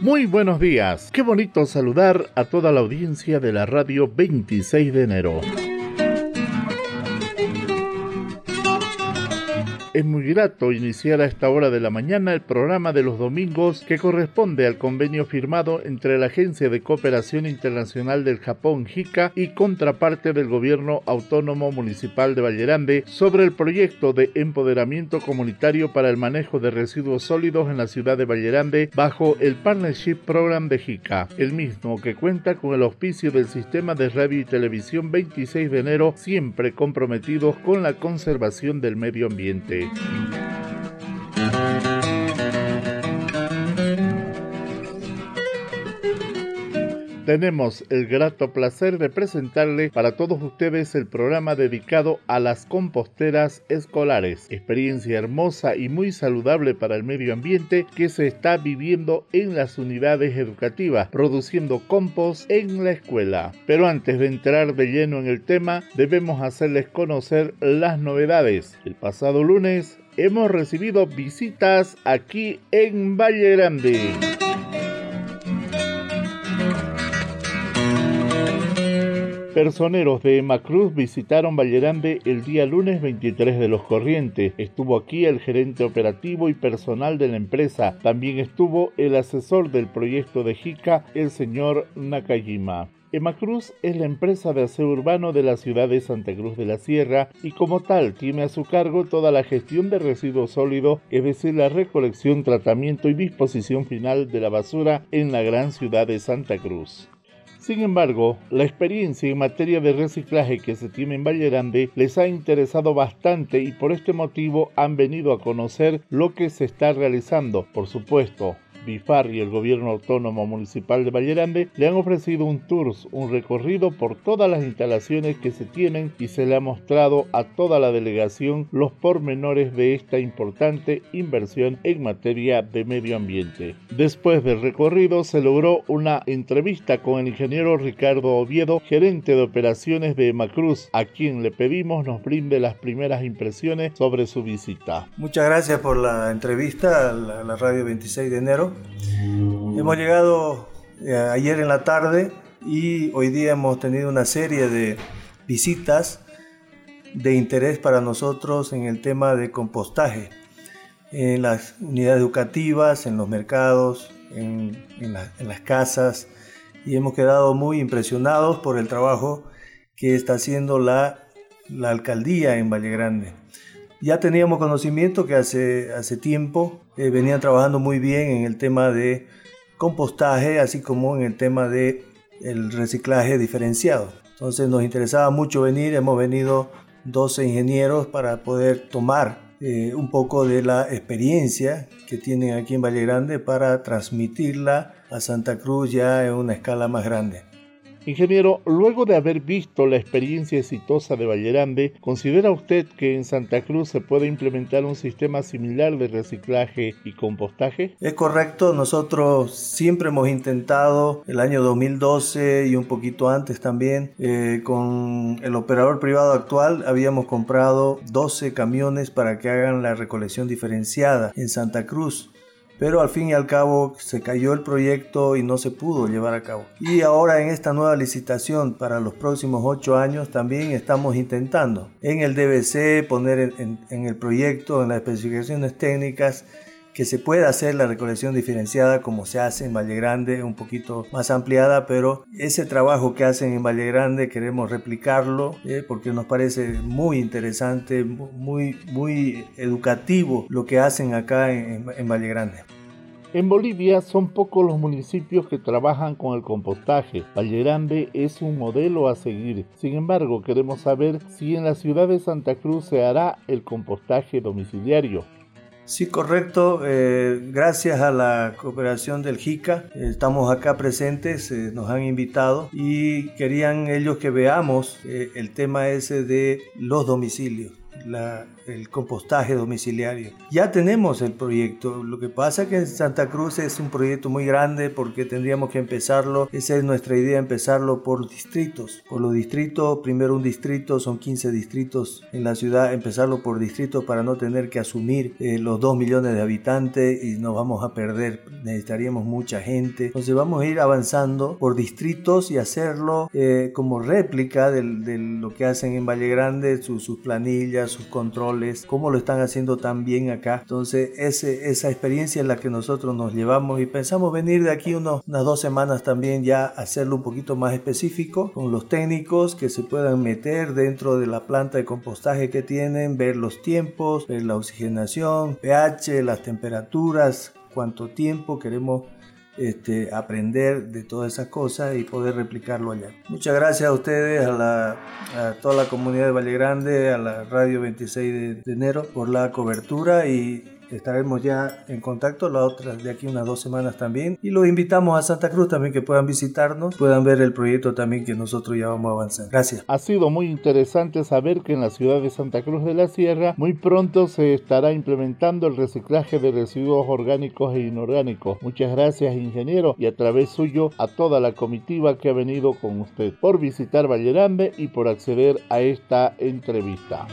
Muy buenos días. Qué bonito saludar a toda la audiencia de la radio 26 de enero. Es muy grato iniciar a esta hora de la mañana el programa de los domingos que corresponde al convenio firmado entre la Agencia de Cooperación Internacional del Japón JICA y contraparte del Gobierno Autónomo Municipal de Vallerande sobre el proyecto de empoderamiento comunitario para el manejo de residuos sólidos en la ciudad de Vallerande bajo el Partnership Program de JICA, el mismo que cuenta con el auspicio del Sistema de Radio y Televisión 26 de enero, siempre comprometidos con la conservación del medio ambiente. day. Tenemos el grato placer de presentarle para todos ustedes el programa dedicado a las composteras escolares, experiencia hermosa y muy saludable para el medio ambiente que se está viviendo en las unidades educativas, produciendo compost en la escuela. Pero antes de entrar de lleno en el tema, debemos hacerles conocer las novedades. El pasado lunes hemos recibido visitas aquí en Valle Grande. Personeros de Macruz visitaron Vallerande el día lunes 23 de los Corrientes. Estuvo aquí el gerente operativo y personal de la empresa. También estuvo el asesor del proyecto de JICA, el señor Nakajima. Emacruz es la empresa de aseo urbano de la ciudad de Santa Cruz de la Sierra y como tal tiene a su cargo toda la gestión de residuos sólidos, es decir, la recolección, tratamiento y disposición final de la basura en la gran ciudad de Santa Cruz. Sin embargo, la experiencia en materia de reciclaje que se tiene en Valle Grande les ha interesado bastante y por este motivo han venido a conocer lo que se está realizando. Por supuesto, BIFAR y el gobierno autónomo municipal de Vallerande le han ofrecido un tour, un recorrido por todas las instalaciones que se tienen y se le ha mostrado a toda la delegación los pormenores de esta importante inversión en materia de medio ambiente. Después del recorrido se logró una entrevista con el ingeniero Ricardo Oviedo, gerente de operaciones de Macruz, a quien le pedimos nos brinde las primeras impresiones sobre su visita. Muchas gracias por la entrevista a la radio 26 de enero. Hemos llegado eh, ayer en la tarde y hoy día hemos tenido una serie de visitas de interés para nosotros en el tema de compostaje en las unidades educativas, en los mercados, en, las casas y hemos quedado muy impresionados por el trabajo que está haciendo la, alcaldía en Valle Grande. Ya teníamos conocimiento que hace, hace tiempo eh, venían trabajando muy bien en el tema de compostaje, así como en el tema de el reciclaje diferenciado. Entonces nos interesaba mucho venir, hemos venido 12 ingenieros para poder tomar eh, un poco de la experiencia que tienen aquí en Valle Grande para transmitirla a Santa Cruz ya en una escala más grande. Ingeniero, luego de haber visto la experiencia exitosa de Vallerande, ¿considera usted que en Santa Cruz se puede implementar un sistema similar de reciclaje y compostaje? Es correcto, nosotros siempre hemos intentado el año 2012 y un poquito antes también, eh, con el operador privado actual habíamos comprado 12 camiones para que hagan la recolección diferenciada en Santa Cruz pero al fin y al cabo se cayó el proyecto y no se pudo llevar a cabo. Y ahora en esta nueva licitación para los próximos ocho años también estamos intentando en el DBC poner en, el proyecto, en las especificaciones técnicas, que se pueda hacer la recolección diferenciada como se hace en Valle Grande, un poquito más ampliada, pero ese trabajo que hacen en Valle Grande queremos replicarlo eh, porque nos parece muy interesante, muy, muy educativo lo que hacen acá en, en Valle Grande. En Bolivia son pocos los municipios que trabajan con el compostaje. Valle Grande es un modelo a seguir. Sin embargo, queremos saber si en la ciudad de Santa Cruz se hará el compostaje domiciliario. Sí, correcto. Eh, gracias a la cooperación del JICA, estamos acá presentes, eh, nos han invitado y querían ellos que veamos eh, el tema ese de los domicilios. El compostaje domiciliario. Ya tenemos el proyecto, lo que pasa es que en Santa Cruz es un proyecto muy grande porque tendríamos que empezarlo, esa es nuestra idea, empezarlo por distritos, por los distritos, primero un distrito, son 15 distritos en la ciudad, empezarlo por distritos para no tener que asumir eh, los 2 millones de habitantes y nos vamos a perder, necesitaríamos mucha gente, entonces vamos a ir avanzando por distritos y hacerlo eh, como réplica de, lo que hacen en Valle Grande, sus planillas, sus controles, cómo lo están haciendo tan bien acá. Entonces, ese, esa experiencia es la que nosotros nos llevamos y pensamos venir de aquí unos, unas dos semanas también ya hacerlo un poquito más específico con los técnicos que se puedan meter dentro de la planta de compostaje que tienen, ver los tiempos, ver la oxigenación, pH, las temperaturas, cuánto tiempo queremos este, aprender de todas esas cosas y poder replicarlo allá. Muchas gracias a ustedes, a, toda la comunidad de Valle Grande, a la radio 26 de enero por la cobertura y estaremos ya en contacto la otra de aquí unas dos semanas también. Y los invitamos a Santa Cruz también que puedan visitarnos puedan ver el proyecto también que nosotros ya vamos a avanzar. Gracias. Ha sido muy interesante saber que en la ciudad de Santa Cruz de la Sierra muy pronto se estará implementando el reciclaje de residuos orgánicos e inorgánicos. Muchas gracias ingeniero y a través suyo a toda la comitiva que ha venido con usted por visitar Vallerambe y por acceder a esta entrevista.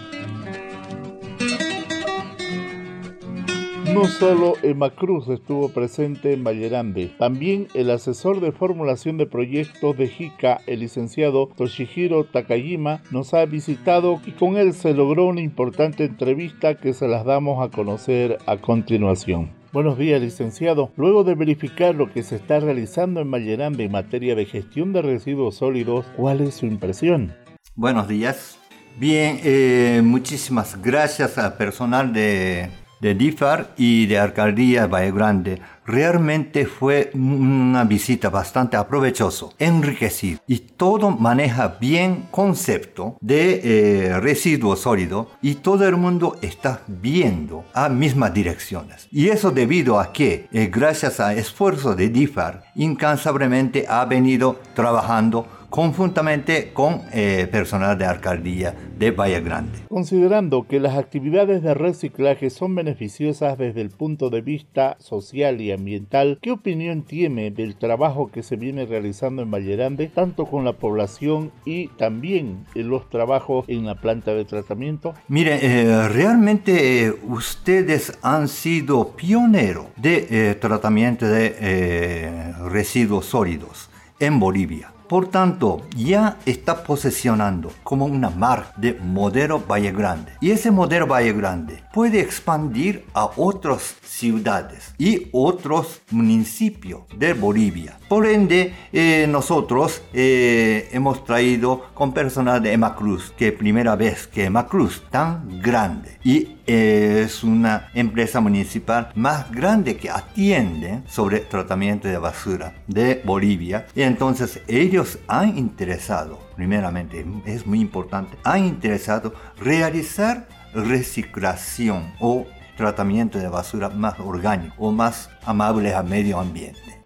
No solo Emma Cruz estuvo presente en Vallerande, también el asesor de formulación de proyectos de JICA, el licenciado Toshihiro Takayima, nos ha visitado y con él se logró una importante entrevista que se las damos a conocer a continuación. Buenos días, licenciado. Luego de verificar lo que se está realizando en Vallerambe en materia de gestión de residuos sólidos, ¿cuál es su impresión? Buenos días. Bien, eh, muchísimas gracias al personal de de DIFAR y de Alcaldía Valle Grande. Realmente fue una visita bastante aprovechoso, enriquecido y todo maneja bien concepto de eh, residuo sólido y todo el mundo está viendo a mismas direcciones. Y eso debido a que, eh, gracias a esfuerzo de DIFAR, incansablemente ha venido trabajando conjuntamente con eh, personal de alcaldía de Valle Grande. Considerando que las actividades de reciclaje son beneficiosas desde el punto de vista social y ambiental, ¿qué opinión tiene del trabajo que se viene realizando en Valle Grande, tanto con la población y también en los trabajos en la planta de tratamiento? Mire, eh, realmente eh, ustedes han sido pioneros de tratamiento de residuos sólidos en Bolivia. Por tanto, ya está posesionando como una marca de modelo Valle Grande. Y ese modelo Valle Grande puede expandir a otras ciudades y otros municipios de Bolivia. Por ende, eh, nosotros eh, hemos traído con personal de Emacruz, que primera vez que Emacruz tan grande y es una empresa municipal más grande que atiende sobre tratamiento de basura de Bolivia. Y entonces ellos han interesado, primeramente, es muy importante, han interesado realizar reciclación o tratamiento de basura más orgánico o más amable al medio ambiente.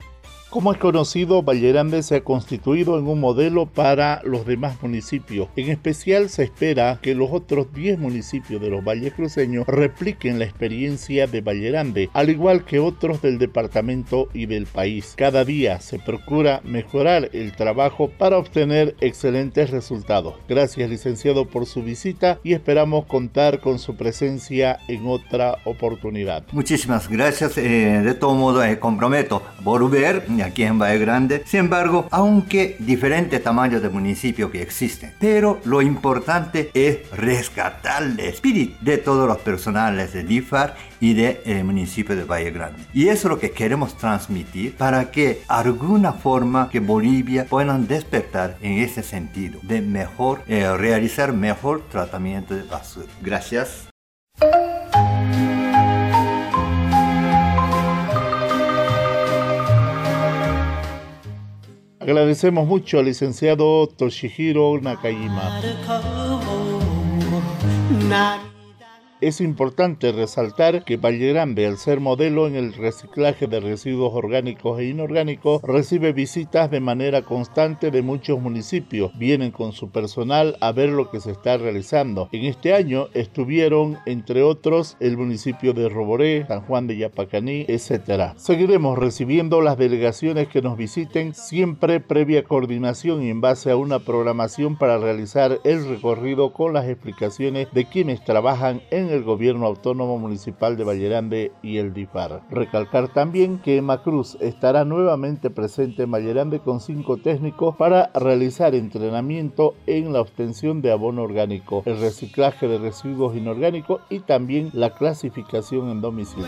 Como es conocido, Vallerande se ha constituido en un modelo para los demás municipios. En especial se espera que los otros 10 municipios de los valles cruceños repliquen la experiencia de Vallerande, al igual que otros del departamento y del país. Cada día se procura mejorar el trabajo para obtener excelentes resultados. Gracias licenciado por su visita y esperamos contar con su presencia en otra oportunidad. Muchísimas gracias. Eh, de todo modo, eh, comprometo volver aquí en Valle Grande. Sin embargo, aunque diferentes tamaños de municipio que existen, pero lo importante es rescatar el espíritu de todos los personales de DIFAR y del de, municipio de Valle Grande. Y eso es lo que queremos transmitir para que alguna forma que Bolivia puedan despertar en ese sentido de mejor eh, realizar mejor tratamiento de basura. Gracias. Agradecemos mucho al licenciado Toshihiro Nakajima. Es importante resaltar que Valle Grande, al ser modelo en el reciclaje de residuos orgánicos e inorgánicos, recibe visitas de manera constante de muchos municipios. Vienen con su personal a ver lo que se está realizando. En este año estuvieron, entre otros, el municipio de Roboré, San Juan de Yapacaní, etc. Seguiremos recibiendo las delegaciones que nos visiten siempre previa coordinación y en base a una programación para realizar el recorrido con las explicaciones de quienes trabajan en el gobierno autónomo municipal de Vallerande y el DIFAR. Recalcar también que Macruz estará nuevamente presente en Vallerande con cinco técnicos para realizar entrenamiento en la obtención de abono orgánico, el reciclaje de residuos inorgánicos y también la clasificación en domicilio.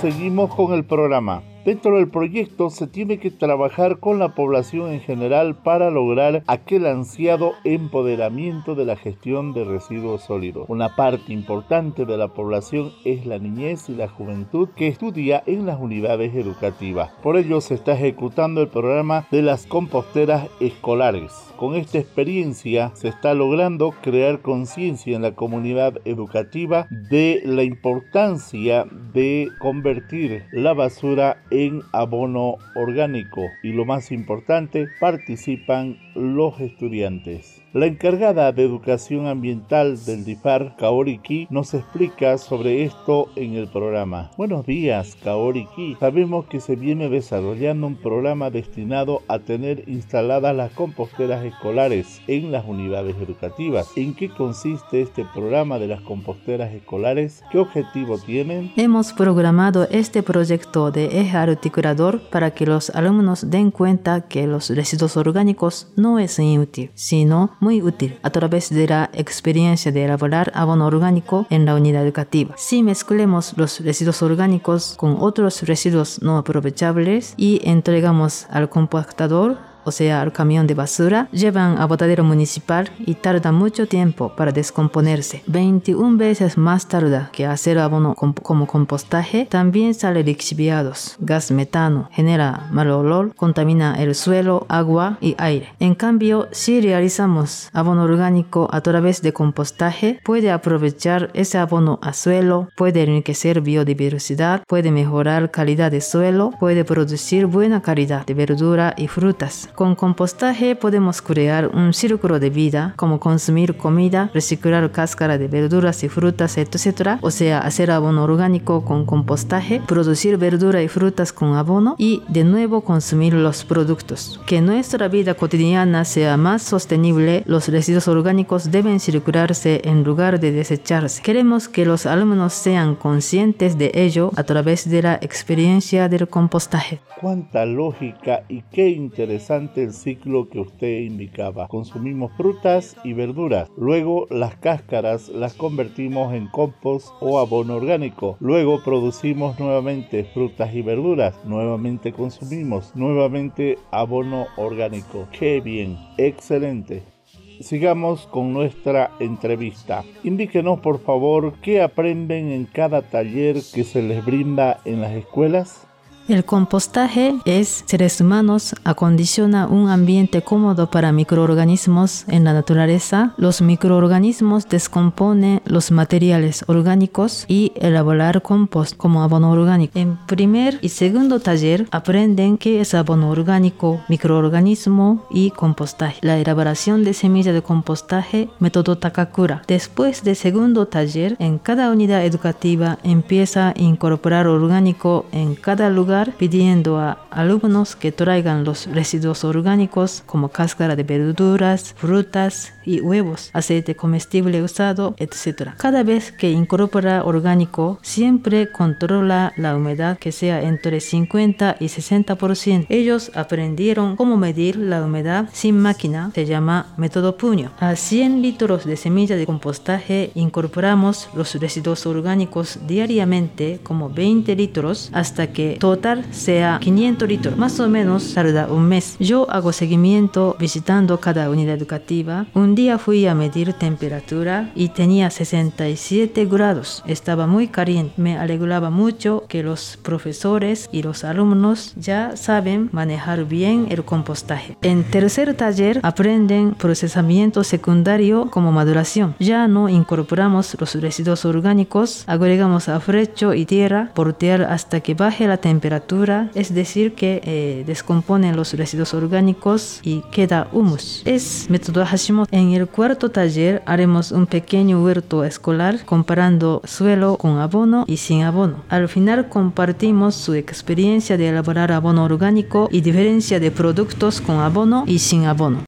Seguimos con el programa. Dentro del proyecto se tiene que trabajar con la población en general para lograr aquel ansiado empoderamiento de la gestión de residuos sólidos. Una parte importante de la población es la niñez y la juventud que estudia en las unidades educativas. Por ello se está ejecutando el programa de las composteras escolares. Con esta experiencia se está logrando crear conciencia en la comunidad educativa de la importancia de convertir la basura en abono orgánico. Y lo más importante, participan los estudiantes. La encargada de educación ambiental del DIFAR, Kaori Ki, nos explica sobre esto en el programa. Buenos días, Kaori Ki. Sabemos que se viene desarrollando un programa destinado a tener instaladas las composteras escolares en las unidades educativas. ¿En qué consiste este programa de las composteras escolares? ¿Qué objetivo tienen? Hemos programado este proyecto de eje articulador para que los alumnos den cuenta que los residuos orgánicos no es inútil, sino muy útil a través de la experiencia de elaborar abono orgánico en la unidad educativa. Si mezclemos los residuos orgánicos con otros residuos no aprovechables y entregamos al compactador, o sea, al camión de basura, llevan a botadero municipal y tarda mucho tiempo para descomponerse. 21 veces más tarda que hacer abono como compostaje, también sale lixiviados. Gas metano genera mal olor, contamina el suelo, agua y aire. En cambio, si realizamos abono orgánico a través de compostaje, puede aprovechar ese abono a suelo, puede enriquecer biodiversidad, puede mejorar calidad de suelo, puede producir buena calidad de verdura y frutas. Con compostaje podemos crear un círculo de vida como consumir comida, reciclar cáscara de verduras y frutas, etc. O sea, hacer abono orgánico con compostaje, producir verdura y frutas con abono y de nuevo consumir los productos. Que nuestra vida cotidiana sea más sostenible, los residuos orgánicos deben circularse en lugar de desecharse. Queremos que los alumnos sean conscientes de ello a través de la experiencia del compostaje. Cuánta lógica y qué interesante el ciclo que usted indicaba. Consumimos frutas y verduras. Luego las cáscaras las convertimos en compost o abono orgánico. Luego producimos nuevamente frutas y verduras. Nuevamente consumimos. Nuevamente abono orgánico. Qué bien. Excelente. Sigamos con nuestra entrevista. Indíquenos por favor qué aprenden en cada taller que se les brinda en las escuelas. El compostaje es seres humanos acondiciona un ambiente cómodo para microorganismos en la naturaleza. Los microorganismos descomponen los materiales orgánicos y elaborar compost como abono orgánico. En primer y segundo taller aprenden qué es abono orgánico, microorganismo y compostaje. La elaboración de semilla de compostaje, método Takakura. Después del segundo taller, en cada unidad educativa empieza a incorporar orgánico en cada lugar pidiendo a alumnos que traigan los residuos orgánicos como cáscara de verduras, frutas y huevos, aceite comestible usado, etc. Cada vez que incorpora orgánico, siempre controla la humedad que sea entre 50 y 60%. Ellos aprendieron cómo medir la humedad sin máquina, se llama método puño. A 100 litros de semilla de compostaje incorporamos los residuos orgánicos diariamente como 20 litros hasta que total total sea 500 litros, más o menos tarda un mes. Yo hago seguimiento visitando cada unidad educativa. Un día fui a medir temperatura y tenía 67 grados. Estaba muy caliente. Me alegraba mucho que los profesores y los alumnos ya saben manejar bien el compostaje. En tercer taller aprenden procesamiento secundario como maduración. Ya no incorporamos los residuos orgánicos, agregamos afrecho y tierra, portear hasta que baje la temperatura, es decir, que eh, descomponen los residuos orgánicos y queda humus. Es método Hashimoto. En el cuarto taller haremos un pequeño huerto escolar comparando suelo con abono y sin abono. Al final compartimos su experiencia de elaborar abono orgánico y diferencia de productos con abono y sin abono.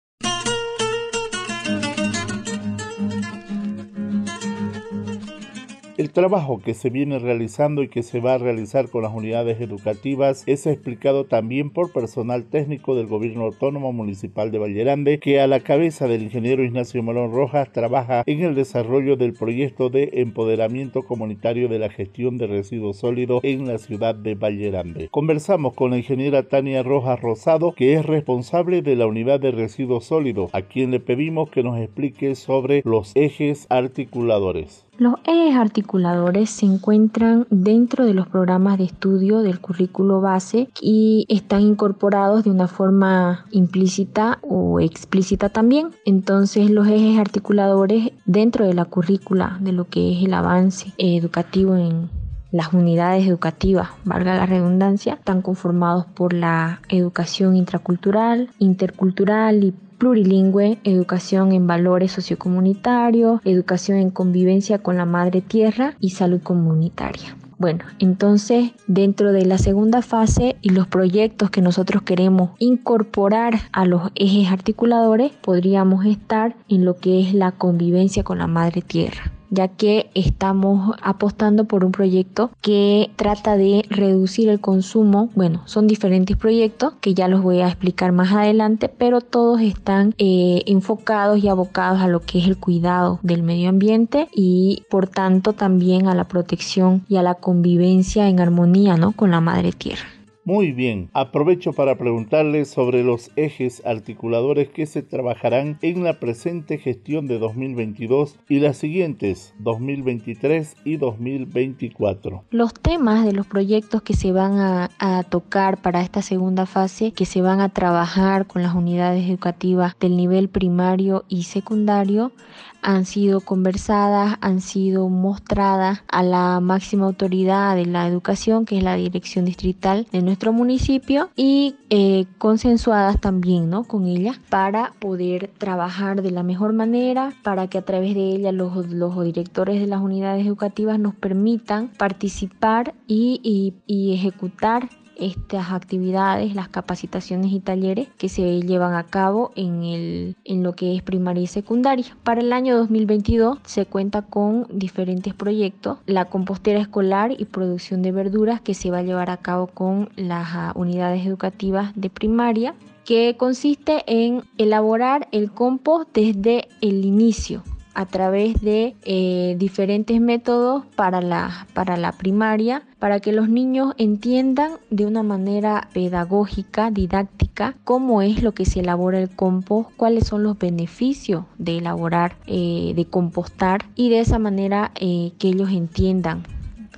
El trabajo que se viene realizando y que se va a realizar con las unidades educativas es explicado también por personal técnico del Gobierno Autónomo Municipal de Vallerande, que a la cabeza del ingeniero Ignacio Molón Rojas trabaja en el desarrollo del proyecto de empoderamiento comunitario de la gestión de residuos sólidos en la ciudad de Vallerande. Conversamos con la ingeniera Tania Rojas Rosado, que es responsable de la unidad de residuos sólidos, a quien le pedimos que nos explique sobre los ejes articuladores. Los ejes articuladores se encuentran dentro de los programas de estudio del currículo base y están incorporados de una forma implícita o explícita también. Entonces los ejes articuladores dentro de la currícula de lo que es el avance educativo en las unidades educativas, valga la redundancia, están conformados por la educación intracultural, intercultural y plurilingüe, educación en valores sociocomunitarios, educación en convivencia con la madre tierra y salud comunitaria. Bueno, entonces dentro de la segunda fase y los proyectos que nosotros queremos incorporar a los ejes articuladores, podríamos estar en lo que es la convivencia con la madre tierra ya que estamos apostando por un proyecto que trata de reducir el consumo. Bueno, son diferentes proyectos que ya los voy a explicar más adelante, pero todos están eh, enfocados y abocados a lo que es el cuidado del medio ambiente y por tanto también a la protección y a la convivencia en armonía ¿no? con la madre tierra. Muy bien, aprovecho para preguntarle sobre los ejes articuladores que se trabajarán en la presente gestión de 2022 y las siguientes 2023 y 2024. Los temas de los proyectos que se van a, a, tocar para esta segunda fase, que se van a trabajar con las unidades educativas del nivel primario y secundario, han sido conversadas, han sido mostradas a la máxima autoridad de la educación, que es la dirección distrital de nuestro municipio, y eh, consensuadas también ¿no? con ella para poder trabajar de la mejor manera, para que a través de ella los, los directores de las unidades educativas nos permitan participar y, y, y ejecutar estas actividades, las capacitaciones y talleres que se llevan a cabo en, el, en lo que es primaria y secundaria. Para el año 2022 se cuenta con diferentes proyectos, la compostera escolar y producción de verduras que se va a llevar a cabo con las ah, unidades educativas de primaria que consiste en elaborar el compost desde el inicio a través de eh, diferentes métodos para la, para la primaria, para que los niños entiendan de una manera pedagógica, didáctica, cómo es lo que se elabora el compost, cuáles son los beneficios de elaborar, eh, de compostar y de esa manera eh, que ellos entiendan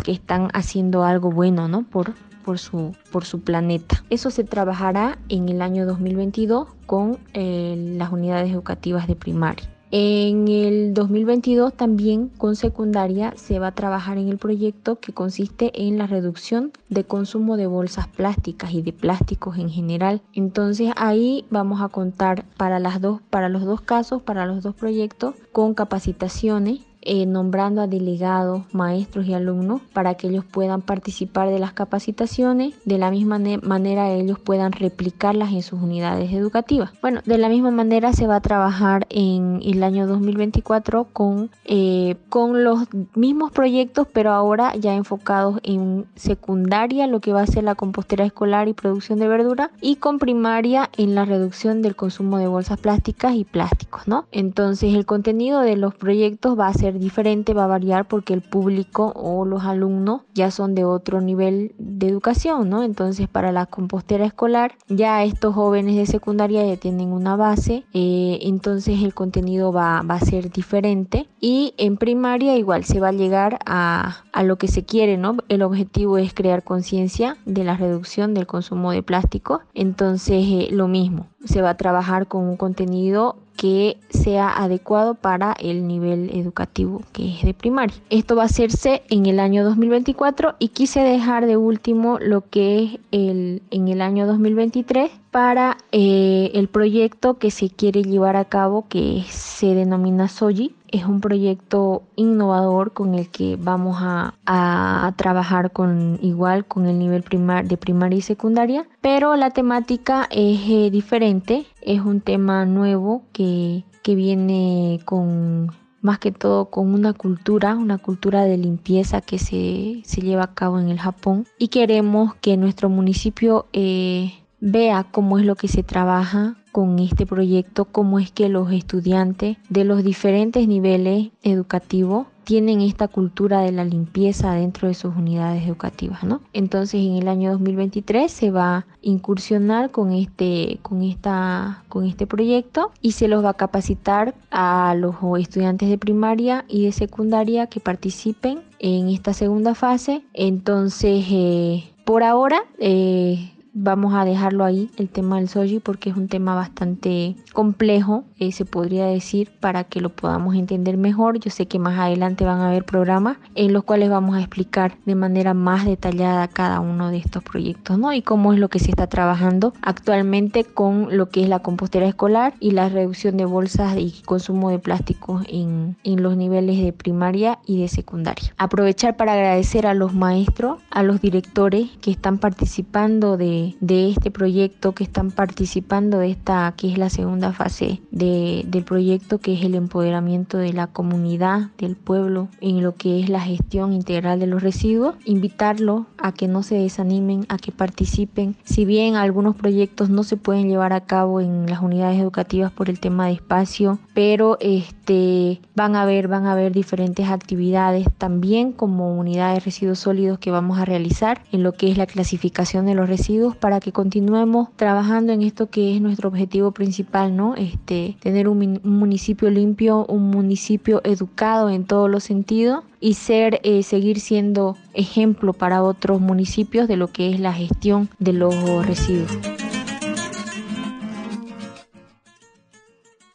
que están haciendo algo bueno, ¿no? Por, por su, por su planeta. Eso se trabajará en el año 2022 con las unidades educativas de primaria. En el 2022 también con secundaria se va a trabajar en el proyecto que consiste en la reducción de consumo de bolsas plásticas y de plásticos en general. Entonces ahí vamos a contar para las dos para los dos casos, para los dos proyectos con capacitaciones eh, nombrando a delegados, maestros y alumnos para que ellos puedan participar de las capacitaciones, de la misma manera ellos puedan replicarlas en sus unidades educativas. Bueno, de la misma manera se va a trabajar en el año 2024 con, eh, con los mismos proyectos, pero ahora ya enfocados en secundaria, lo que va a ser la compostera escolar y producción de verdura, y con primaria en la reducción del consumo de bolsas plásticas y plásticos, ¿no? Entonces el contenido de los proyectos va a ser diferente, va a variar porque el público o los alumnos ya son de otro nivel de educación, ¿no? Entonces para la compostera escolar ya estos jóvenes de secundaria ya tienen una base, eh, entonces el contenido va, va, a ser diferente y en primaria igual se va a llegar a, a lo que se quiere, ¿no? El objetivo es crear conciencia de la reducción del consumo de plástico, entonces eh, lo mismo, se va a trabajar con un contenido que sea adecuado para el nivel educativo que es de primaria. Esto va a hacerse en el año 2024 y quise dejar de último lo que es el, en el año 2023 para eh, el proyecto que se quiere llevar a cabo que se denomina SOGI. Es un proyecto innovador con el que vamos a, a trabajar con igual con el nivel primar, de primaria y secundaria, pero la temática es eh, diferente, es un tema nuevo que, que viene con más que todo con una cultura, una cultura de limpieza que se, se lleva a cabo en el Japón. Y queremos que nuestro municipio eh, vea cómo es lo que se trabaja con este proyecto, cómo es que los estudiantes de los diferentes niveles educativos tienen esta cultura de la limpieza dentro de sus unidades educativas, ¿no? Entonces, en el año 2023 se va a incursionar con este con esta con este proyecto y se los va a capacitar a los estudiantes de primaria y de secundaria que participen en esta segunda fase. Entonces, eh, por ahora eh, vamos a dejarlo ahí, el tema del soji, porque es un tema bastante complejo, eh, se podría decir, para que lo podamos entender mejor. Yo sé que más adelante van a haber programas en los cuales vamos a explicar de manera más detallada cada uno de estos proyectos, ¿no? Y cómo es lo que se está trabajando actualmente con lo que es la compostera escolar y la reducción de bolsas y consumo de plástico en, en los niveles de primaria y de secundaria. Aprovechar para agradecer a los maestros, a los directores que están participando de de, este proyecto, que están participando de esta, que es la segunda fase de, del proyecto, que es el empoderamiento de la comunidad, del pueblo, en lo que es la gestión integral de los residuos. Invitarlos a que no se desanimen, a que participen. Si bien algunos proyectos no se pueden llevar a cabo en las unidades educativas por el tema de espacio, pero este, van a haber, van a haber diferentes actividades también como unidades de residuos sólidos que vamos a realizar en lo que es la clasificación de los residuos para que continuemos trabajando en esto que es nuestro objetivo principal, ¿no? Este, tener un, municipio limpio, un municipio educado en todos los sentidos y ser, eh, seguir siendo ejemplo para otros municipios de lo que es la gestión de los residuos.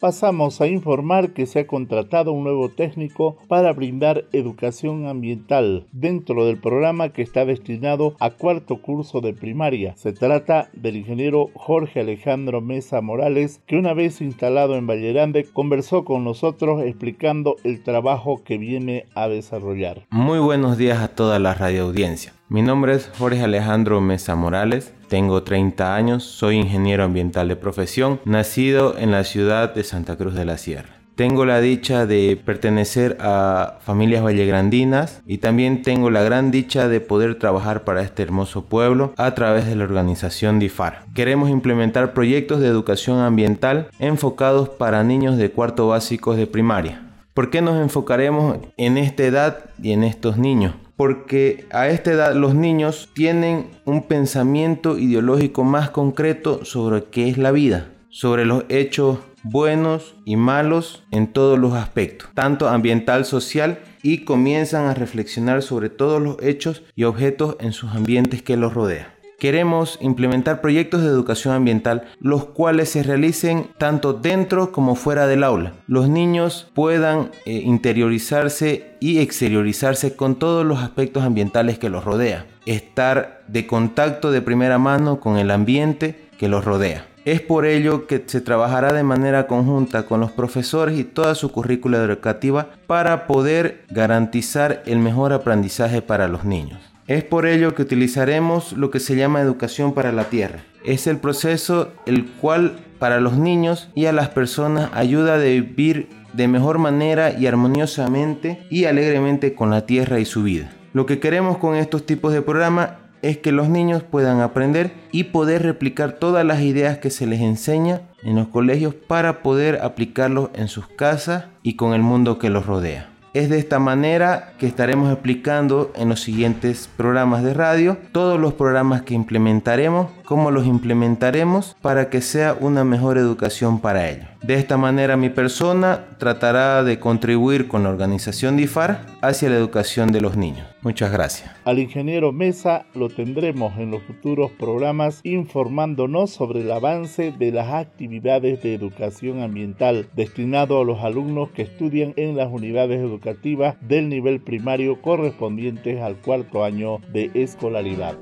Pasamos a informar que se ha contratado un nuevo técnico para brindar educación ambiental dentro del programa que está destinado a cuarto curso de primaria. Se trata del ingeniero Jorge Alejandro Mesa Morales, que una vez instalado en Vallerande conversó con nosotros explicando el trabajo que viene a desarrollar. Muy buenos días a toda la radioaudiencia. Mi nombre es Jorge Alejandro Mesa Morales, tengo 30 años, soy ingeniero ambiental de profesión, nacido en la ciudad de Santa Cruz de la Sierra. Tengo la dicha de pertenecer a familias vallegrandinas y también tengo la gran dicha de poder trabajar para este hermoso pueblo a través de la organización DIFAR. Queremos implementar proyectos de educación ambiental enfocados para niños de cuarto básicos de primaria. ¿Por qué nos enfocaremos en esta edad y en estos niños? Porque a esta edad los niños tienen un pensamiento ideológico más concreto sobre qué es la vida, sobre los hechos buenos y malos en todos los aspectos, tanto ambiental, social, y comienzan a reflexionar sobre todos los hechos y objetos en sus ambientes que los rodean. Queremos implementar proyectos de educación ambiental, los cuales se realicen tanto dentro como fuera del aula. Los niños puedan eh, interiorizarse y exteriorizarse con todos los aspectos ambientales que los rodea. Estar de contacto de primera mano con el ambiente que los rodea. Es por ello que se trabajará de manera conjunta con los profesores y toda su currícula educativa para poder garantizar el mejor aprendizaje para los niños. Es por ello que utilizaremos lo que se llama educación para la tierra. Es el proceso el cual para los niños y a las personas ayuda a vivir de mejor manera y armoniosamente y alegremente con la tierra y su vida. Lo que queremos con estos tipos de programas es que los niños puedan aprender y poder replicar todas las ideas que se les enseña en los colegios para poder aplicarlos en sus casas y con el mundo que los rodea. Es de esta manera que estaremos explicando en los siguientes programas de radio todos los programas que implementaremos, cómo los implementaremos para que sea una mejor educación para ellos. De esta manera mi persona tratará de contribuir con la organización DIFAR hacia la educación de los niños. Muchas gracias. Al ingeniero Mesa lo tendremos en los futuros programas informándonos sobre el avance de las actividades de educación ambiental destinado a los alumnos que estudian en las unidades educativas del nivel primario correspondientes al cuarto año de escolaridad.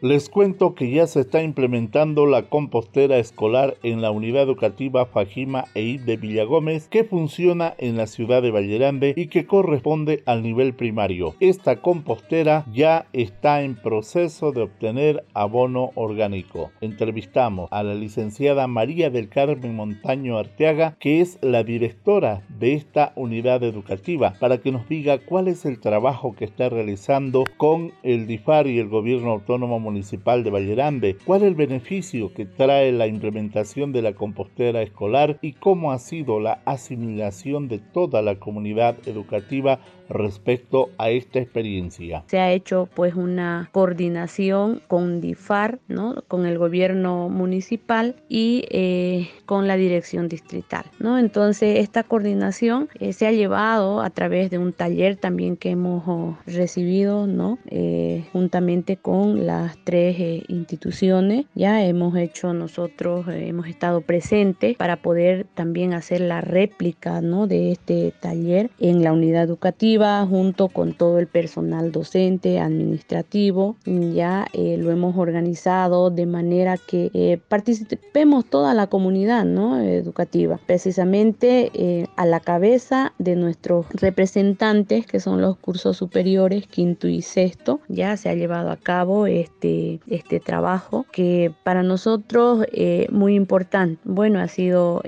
Les cuento que ya se está implementando la compostera escolar en la unidad educativa Fajima EID de Villagómez que funciona en la ciudad de Vallerande y que corresponde al nivel primario. Esta compostera ya está en proceso de obtener abono orgánico. Entrevistamos a la licenciada María del Carmen Montaño Arteaga, que es la directora de esta unidad educativa, para que nos diga cuál es el trabajo que está realizando con el DIFAR y el gobierno autónomo Municipal de Vallerambe, cuál es el beneficio que trae la implementación de la compostera escolar y cómo ha sido la asimilación de toda la comunidad educativa respecto a esta experiencia. Se ha hecho pues una coordinación con DIFAR, ¿no? con el gobierno municipal y eh, con la dirección distrital. ¿no? Entonces esta coordinación eh, se ha llevado a través de un taller también que hemos oh, recibido ¿no? Eh, juntamente con las tres instituciones. Ya hemos hecho nosotros, hemos estado presentes para poder también hacer la réplica ¿no? de este taller en la unidad educativa junto con todo el personal docente, administrativo. Ya eh, lo hemos organizado de manera que eh, participemos toda la comunidad ¿no? educativa, precisamente eh, a la cabeza de nuestros representantes, que son los cursos superiores, quinto y sexto. Ya se ha llevado a cabo este, este trabajo que para nosotros es muy importante. Bueno, ha sido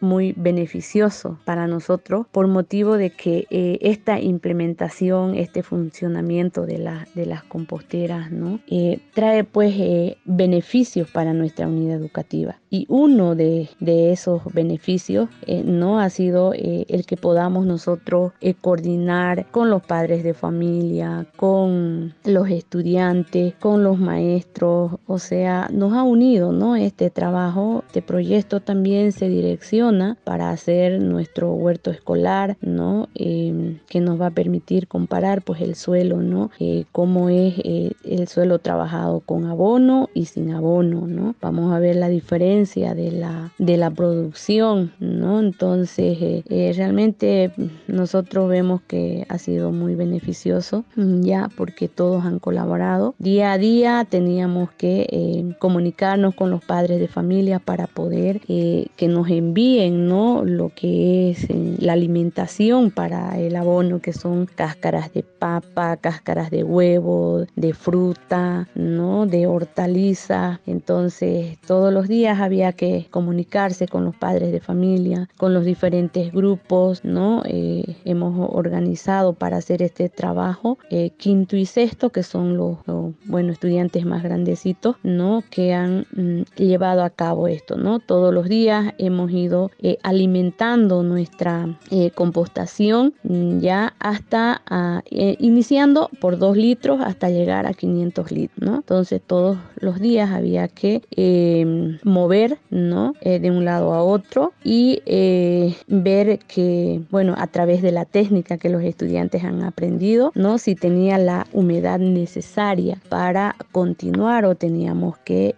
muy beneficioso para nosotros por motivo de que esta implementación, este funcionamiento de, la, de las composteras, ¿no? Eh, trae pues eh, beneficios para nuestra unidad educativa. Y uno de, esos beneficios eh, no ha sido el que podamos nosotros coordinar con los padres de familia, con los estudiantes, con los maestros, o sea, nos ha unido, ¿no? Este trabajo, este proyecto también se direcciona para hacer nuestro huerto escolar, ¿no? que nos va a permitir comparar pues el suelo, ¿no? Eh, cómo es eh, el suelo trabajado con abono y sin abono, ¿no? Vamos a ver la diferencia de la, de la producción, ¿no? Entonces, eh, realmente nosotros vemos que ha sido muy beneficioso ya porque todos han colaborado. Día a día teníamos que comunicarnos con los padres de familia para poder que nos envíen, ¿no? Lo que es la alimentación para el abono que son cáscaras de papa, cáscaras de huevo, de fruta, ¿no? De hortaliza. Entonces, todos los días había que comunicarse con los padres de familia, con los diferentes grupos, ¿no? Eh, hemos organizado para hacer este trabajo eh, quinto y sexto, que son los, bueno, estudiantes más grandecitos, ¿no? Que han mm, llevado a cabo esto, ¿no? Todos los días hemos ido eh, alimentando nuestra compostación mm, ya hasta ah, eh, iniciando por 2 litros hasta llegar a 500 litros, ¿no? Entonces todos los días había que em, mover, ¿no? Eh, de un lado a otro y eh, ver que, bueno, a través de la técnica que los estudiantes han aprendido, ¿no? Si tenía la humedad necesaria para continuar o teníamos que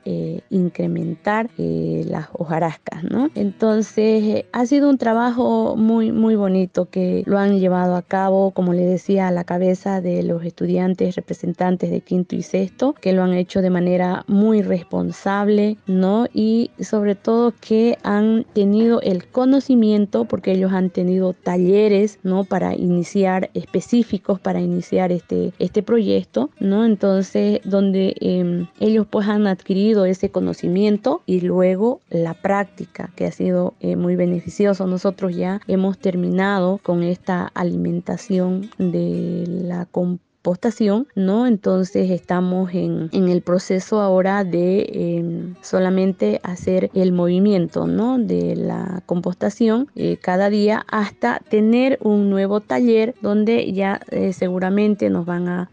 incrementar las hojarascas, ¿no? Entonces ha sido un trabajo muy, muy bonito que lo han llevado a cabo, como le decía, a la cabeza de los estudiantes representantes de quinto y sexto, que lo han hecho de manera muy responsable, ¿no? Y sobre todo que han tenido el conocimiento, porque ellos han tenido talleres, ¿no? Para iniciar específicos, para iniciar este, este proyecto, ¿no? Entonces, donde em, ellos pues han adquirido ese conocimiento y luego la práctica, que ha sido eh, muy beneficioso. Nosotros ya hemos terminado con esta alimentación de la compostación, ¿no? Entonces estamos en, el proceso ahora de em, solamente hacer el movimiento, ¿no? De la compostación eh, cada día hasta tener un nuevo taller donde ya eh, seguramente nos van a,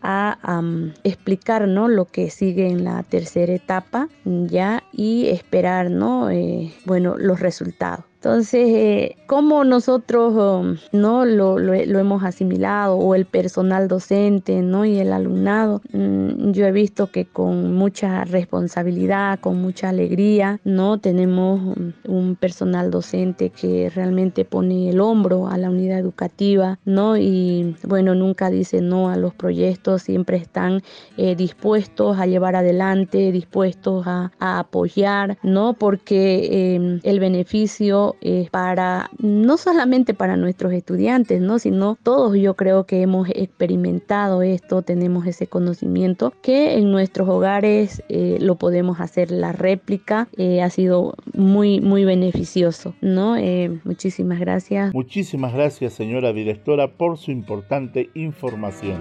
explicar, ¿no? Lo que sigue en la tercera etapa, ya, y esperar, ¿no? Eh, bueno, los resultados. Entonces, eh, ¿cómo nosotros um, no lo, hemos asimilado o el personal docente no y el alumnado? Mm, yo he visto que con mucha responsabilidad, con mucha alegría, no tenemos un personal docente que realmente pone el hombro a la unidad educativa, no y bueno nunca dice no a los proyectos, siempre están eh, dispuestos a llevar adelante, dispuestos a, apoyar, no porque em, el beneficio eh, para no solamente para nuestros estudiantes, ¿no? sino todos yo creo que hemos experimentado esto, tenemos ese conocimiento que en nuestros hogares eh, lo podemos hacer. La réplica eh, ha sido muy, muy beneficioso. ¿no? muchísimas gracias. Muchísimas gracias, señora directora, por su importante información.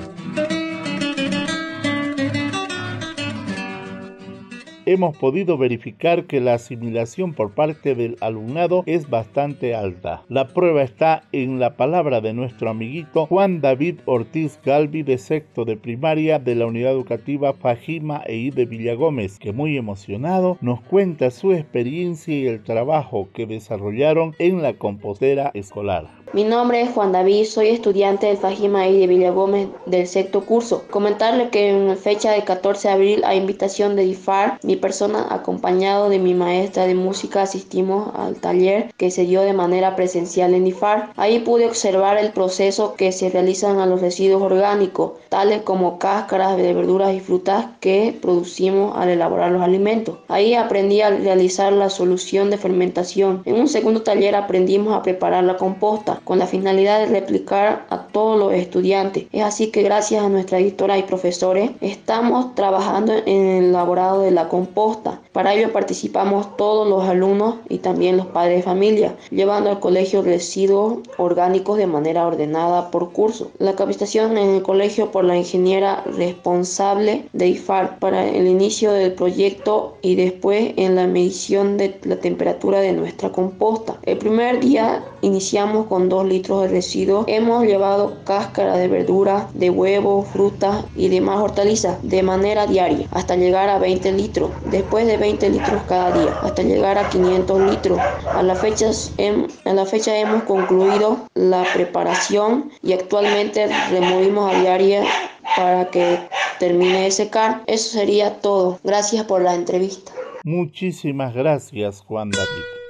Hemos podido verificar que la asimilación por parte del alumnado es bastante alta. La prueba está en la palabra de nuestro amiguito Juan David Ortiz Galvi de sexto de primaria de la unidad educativa Fajima e de Villagómez, que muy emocionado nos cuenta su experiencia y el trabajo que desarrollaron en la compostera escolar. Mi nombre es Juan David, soy estudiante del Fajima y de Villagómez del sexto curso. Comentarle que en fecha del 14 de abril, a invitación de DIFAR, mi persona, acompañado de mi maestra de música, asistimos al taller que se dio de manera presencial en DIFAR. Ahí pude observar el proceso que se realizan a los residuos orgánicos, tales como cáscaras de verduras y frutas que producimos al elaborar los alimentos. Ahí aprendí a realizar la solución de fermentación. En un segundo taller aprendimos a preparar la composta con la finalidad de replicar a todos los estudiantes. Es así que gracias a nuestra editora y profesores estamos trabajando en el elaborado de la composta. Para ello participamos todos los alumnos y también los padres de familia, llevando al colegio residuos orgánicos de manera ordenada por curso. La capacitación en el colegio por la ingeniera responsable de IFAR para el inicio del proyecto y después en la medición de la temperatura de nuestra composta. El primer día iniciamos con 2 litros de residuos. Hemos llevado cáscara de verdura, de huevos, frutas y demás hortalizas de manera diaria hasta llegar a 20 litros. Después de 20 litros cada día hasta llegar a 500 litros. A la fecha, a la fecha hemos concluido la preparación y actualmente removimos a diaria para que termine de secar. Eso sería todo. Gracias por la entrevista. Muchísimas gracias, Juan David.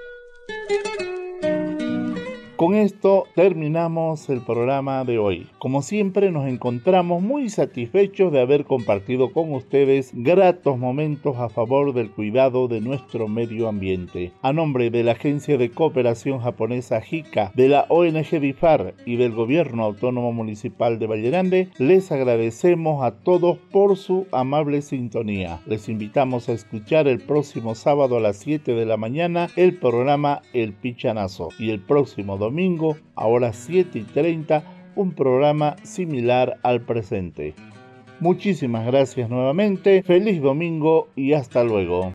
Con esto terminamos el programa de hoy. Como siempre nos encontramos muy satisfechos de haber compartido con ustedes gratos momentos a favor del cuidado de nuestro medio ambiente. A nombre de la Agencia de Cooperación Japonesa JICA, de la ONG BIFAR y del Gobierno Autónomo Municipal de Vallerande, les agradecemos a todos por su amable sintonía. Les invitamos a escuchar el próximo sábado a las 7 de la mañana el programa El Pichanazo y el próximo domingo domingo, ahora 7 y 30, un programa similar al presente. Muchísimas gracias nuevamente, feliz domingo y hasta luego.